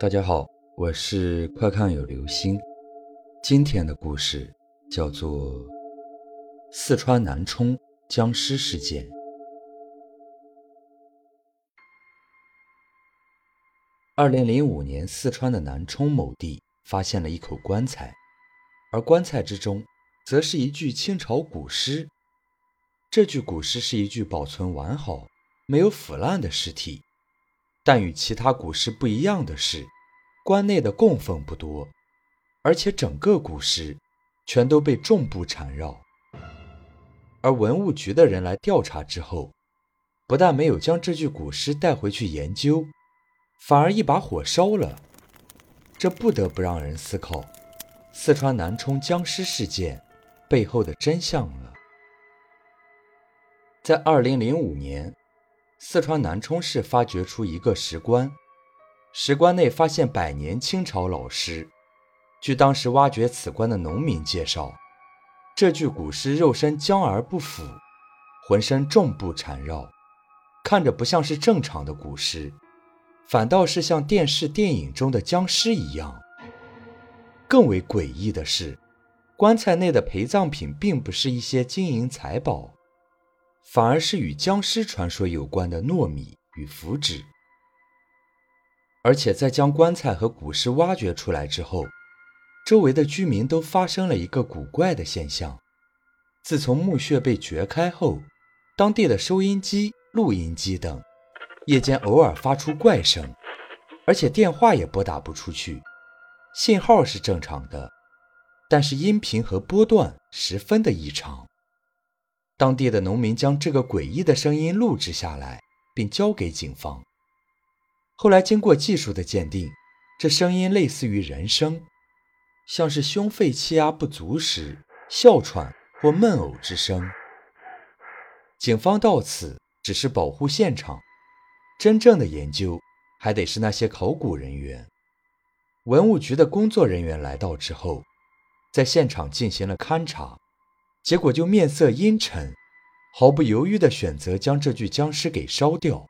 大家好，我是快看有流星。今天的故事叫做四川南充僵尸事件。二零零五年，四川的南充某地发现了一口棺材，而棺材之中则是一具清朝古尸。这具古尸是一具保存完好、没有腐烂的尸体。但与其他古尸不一样的是，棺内的供奉不多，而且整个古尸全都被重布缠绕。而文物局的人来调查之后，不但没有将这具古尸带回去研究，反而一把火烧了。这不得不让人思考四川南充僵尸事件背后的真相了。在二零零五年。四川南充市发掘出一个石棺，石棺内发现百年清朝老尸。据当时挖掘此棺的农民介绍，这具古尸肉身僵而不腐，浑身重布缠绕，看着不像是正常的古尸，反倒是像电视电影中的僵尸一样。更为诡异的是，棺材内的陪葬品并不是一些金银财宝。反而是与僵尸传说有关的糯米与符纸，而且在将棺材和古尸挖掘出来之后，周围的居民都发生了一个古怪的现象：自从墓穴被掘开后，当地的收音机、录音机等夜间偶尔发出怪声，而且电话也拨打不出去，信号是正常的，但是音频和波段十分的异常。当地的农民将这个诡异的声音录制下来，并交给警方。后来经过技术的鉴定，这声音类似于人声，像是胸肺气压不足时哮喘或闷呕之声。警方到此只是保护现场，真正的研究还得是那些考古人员。文物局的工作人员来到之后，在现场进行了勘察。结果就面色阴沉，毫不犹豫地选择将这具僵尸给烧掉。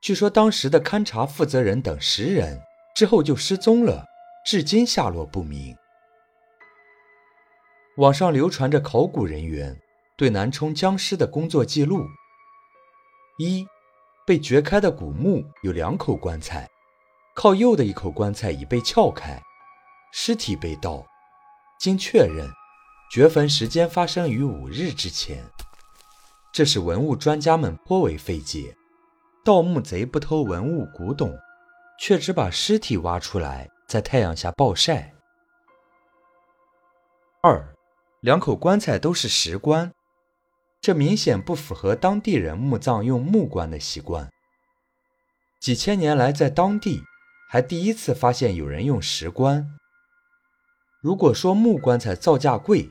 据说当时的勘察负责人等十人之后就失踪了，至今下落不明。网上流传着考古人员对南充僵尸的工作记录：一，被掘开的古墓有两口棺材，靠右的一口棺材已被撬开，尸体被盗，经确认。掘坟时间发生于五日之前，这使文物专家们颇为费解。盗墓贼不偷文物古董，却只把尸体挖出来在太阳下暴晒。二，两口棺材都是石棺，这明显不符合当地人墓葬用木棺的习惯。几千年来，在当地还第一次发现有人用石棺。如果说木棺材造价贵，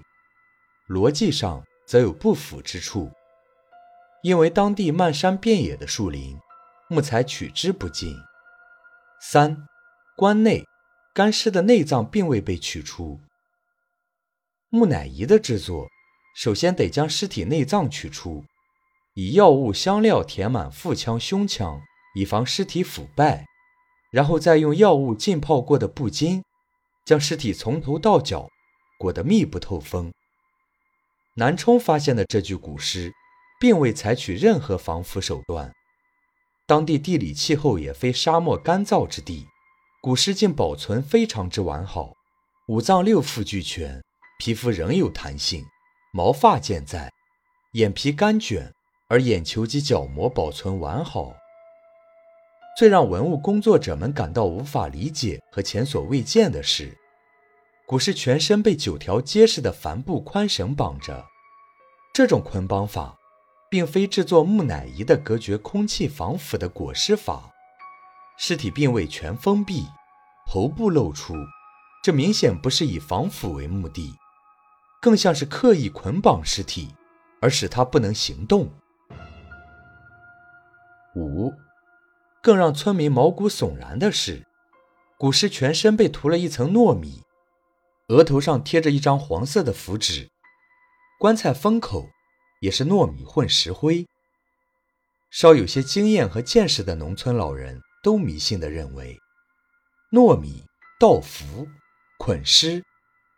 逻辑上则有不符之处，因为当地漫山遍野的树林，木材取之不尽。三，棺内干尸的内脏并未被取出。木乃伊的制作，首先得将尸体内脏取出，以药物、香料填满腹腔、胸腔，以防尸体腐败，然后再用药物浸泡过的布巾，将尸体从头到脚裹得密不透风。南充发现的这具古尸，并未采取任何防腐手段。当地地理气候也非沙漠干燥之地，古尸竟保存非常之完好，五脏六腑俱全，皮肤仍有弹性，毛发健在，眼皮干卷，而眼球及角膜保存完好。最让文物工作者们感到无法理解和前所未见的是。古尸全身被九条结实的帆布宽绳绑着，这种捆绑法并非制作木乃伊的隔绝空气防腐的裹尸法，尸体并未全封闭，头部露出，这明显不是以防腐为目的，更像是刻意捆绑尸体，而使它不能行动。五，更让村民毛骨悚然的是，古尸全身被涂了一层糯米。额头上贴着一张黄色的符纸，棺材封口也是糯米混石灰。稍有些经验和见识的农村老人都迷信地认为，糯米、稻符、捆尸，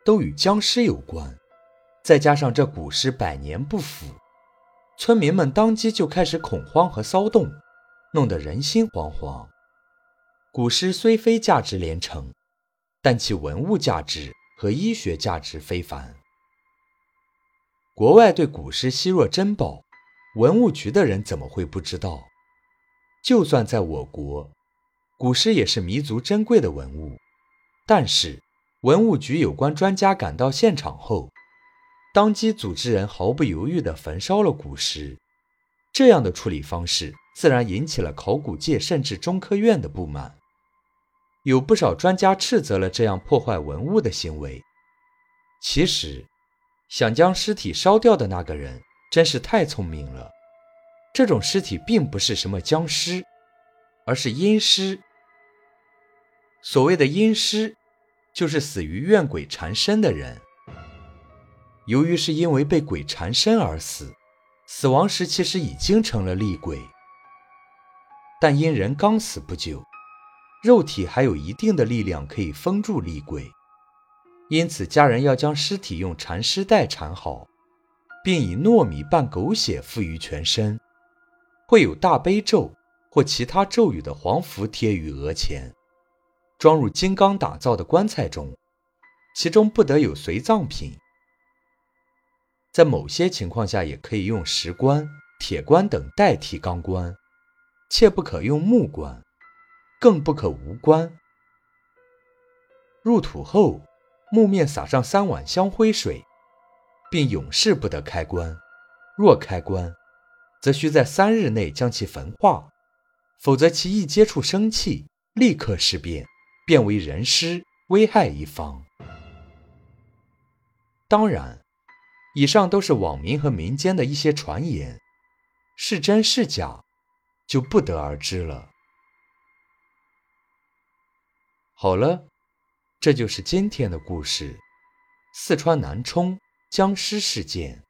都与僵尸有关。再加上这古尸百年不腐，村民们当即就开始恐慌和骚动，弄得人心惶惶。古尸虽非价值连城，但其文物价值和医学价值非凡。国外对古尸稀若珍宝，文物局的人怎么会不知道？就算在我国，古尸也是弥足珍贵的文物。但是，文物局有关专家赶到现场后，当即组织人毫不犹豫地焚烧了古尸。这样的处理方式，自然引起了考古界甚至中科院的不满。有不少专家斥责了这样破坏文物的行为。其实，想将尸体烧掉的那个人真是太聪明了。这种尸体并不是什么僵尸，而是阴尸。所谓的阴尸，就是死于怨鬼缠身的人。由于是因为被鬼缠身而死，死亡时其实已经成了厉鬼，但因人刚死不久。肉体还有一定的力量可以封住厉鬼，因此家人要将尸体用缠尸带缠好，并以糯米拌狗血敷于全身，会有大悲咒或其他咒语的黄符贴于额前，装入金刚打造的棺材中，其中不得有随葬品。在某些情况下，也可以用石棺、铁棺等代替钢棺，切不可用木棺。更不可无关。入土后，木面撒上三碗香灰水，并永世不得开棺。若开棺，则需在三日内将其焚化，否则其一接触生气，立刻尸变，变为人尸，危害一方。当然，以上都是网民和民间的一些传言，是真是假，就不得而知了。好了，这就是今天的故事——四川南充僵尸事件。